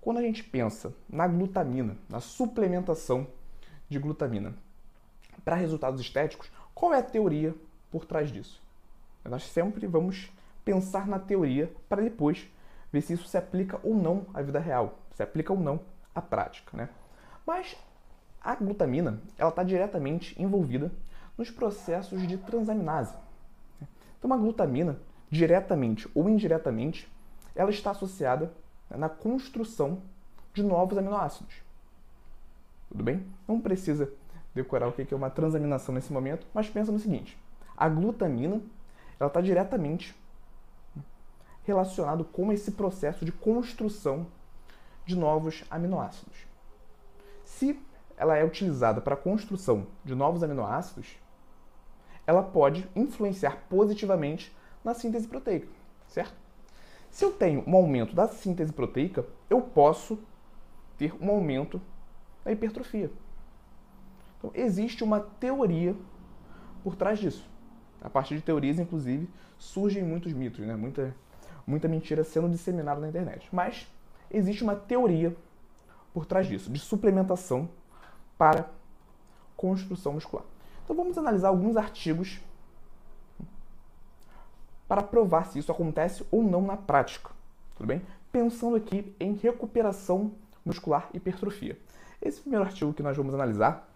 Quando a gente pensa na glutamina, na suplementação de glutamina para resultados estéticos, qual é a teoria por trás disso? Nós sempre vamos pensar na teoria para depois ver se isso se aplica ou não à vida real, se aplica ou não à prática, né? Mas a glutamina, ela está diretamente envolvida nos processos de transaminase. Então, a glutamina, diretamente ou indiretamente, ela está associada na construção de novos aminoácidos. Tudo bem? Não precisa decorar o que é uma transaminação nesse momento, mas pensa no seguinte: a glutamina ela está diretamente relacionado com esse processo de construção de novos aminoácidos. Se ela é utilizada para a construção de novos aminoácidos, ela pode influenciar positivamente na síntese proteica, certo? Se eu tenho um aumento da síntese proteica, eu posso ter um aumento da hipertrofia. Então, existe uma teoria por trás disso. A partir de teorias, inclusive, surgem muitos mitos, né? muita, muita mentira sendo disseminada na internet. Mas existe uma teoria por trás disso, de suplementação para construção muscular. Então vamos analisar alguns artigos para provar se isso acontece ou não na prática. Tudo bem? Pensando aqui em recuperação muscular hipertrofia. Esse primeiro artigo que nós vamos analisar,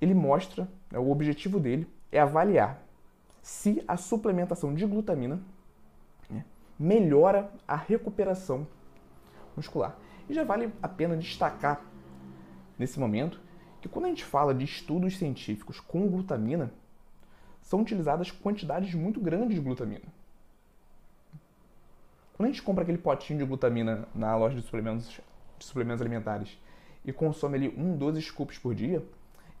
ele mostra, né, o objetivo dele é avaliar se a suplementação de glutamina né, melhora a recuperação muscular. E já vale a pena destacar nesse momento que quando a gente fala de estudos científicos com glutamina, são utilizadas quantidades muito grandes de glutamina. Quando a gente compra aquele potinho de glutamina na loja de suplementos, de suplementos alimentares e consome ali um, 12 scoops por dia,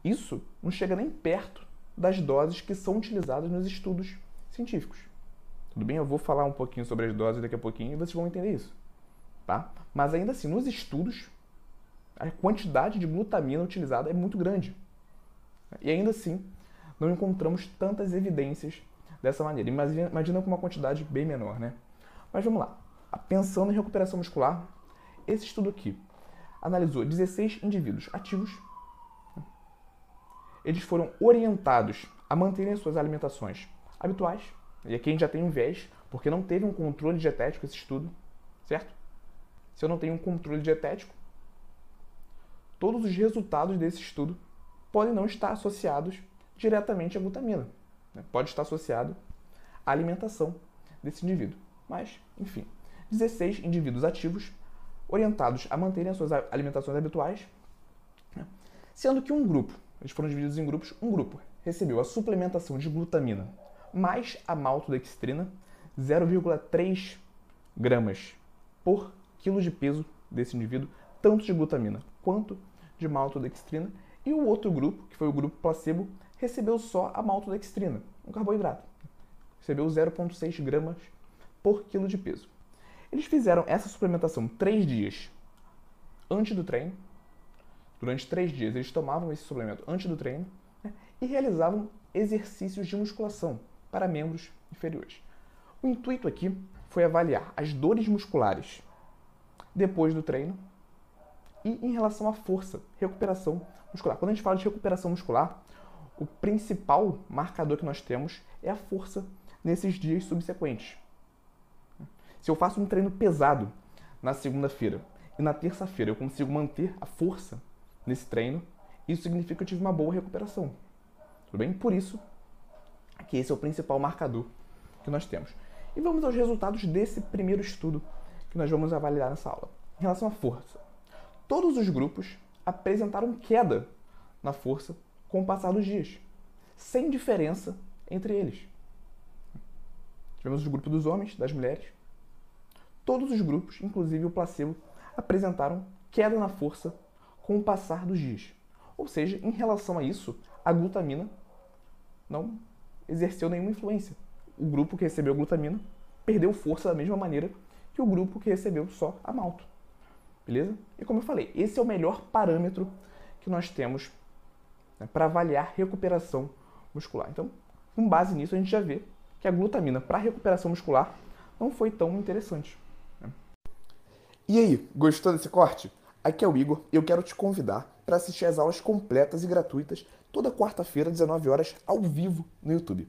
isso não chega nem perto das doses que são utilizadas nos estudos científicos. Tudo bem? Eu vou falar um pouquinho sobre as doses daqui a pouquinho e vocês vão entender isso. Tá? Mas ainda assim, nos estudos, a quantidade de glutamina utilizada é muito grande. E ainda assim, não encontramos tantas evidências dessa maneira. Imagina, imagina com uma quantidade bem menor, né? Mas vamos lá. Pensando em recuperação muscular, esse estudo aqui analisou 16 indivíduos ativos eles foram orientados a manterem suas alimentações habituais. E aqui a gente já tem um viés, porque não teve um controle dietético esse estudo, certo? Se eu não tenho um controle dietético, todos os resultados desse estudo podem não estar associados diretamente à glutamina. Né? Pode estar associado à alimentação desse indivíduo. Mas, enfim, 16 indivíduos ativos orientados a manterem as suas alimentações habituais, né? sendo que um grupo eles foram divididos em grupos. Um grupo recebeu a suplementação de glutamina mais a maltodextrina, 0,3 gramas por quilo de peso desse indivíduo, tanto de glutamina quanto de maltodextrina. E o outro grupo, que foi o grupo placebo, recebeu só a maltodextrina, um carboidrato. Recebeu 0,6 gramas por quilo de peso. Eles fizeram essa suplementação três dias antes do treino, Durante três dias, eles tomavam esse suplemento antes do treino né, e realizavam exercícios de musculação para membros inferiores. O intuito aqui foi avaliar as dores musculares depois do treino e em relação à força, recuperação muscular. Quando a gente fala de recuperação muscular, o principal marcador que nós temos é a força nesses dias subsequentes. Se eu faço um treino pesado na segunda-feira e na terça-feira eu consigo manter a força nesse treino, isso significa que eu tive uma boa recuperação. Tudo bem? Por isso que esse é o principal marcador que nós temos. E vamos aos resultados desse primeiro estudo que nós vamos avaliar nessa aula. Em relação à força, todos os grupos apresentaram queda na força com o passar dos dias, sem diferença entre eles. Tivemos o grupo dos homens, das mulheres. Todos os grupos, inclusive o placebo, apresentaram queda na força com o passar dos dias. Ou seja, em relação a isso, a glutamina não exerceu nenhuma influência. O grupo que recebeu glutamina perdeu força da mesma maneira que o grupo que recebeu só a malto. Beleza? E como eu falei, esse é o melhor parâmetro que nós temos né, para avaliar recuperação muscular. Então, com base nisso, a gente já vê que a glutamina para recuperação muscular não foi tão interessante. Né? E aí, gostou desse corte? Aqui é o Igor e eu quero te convidar para assistir as aulas completas e gratuitas toda quarta-feira, 19 horas, ao vivo no YouTube.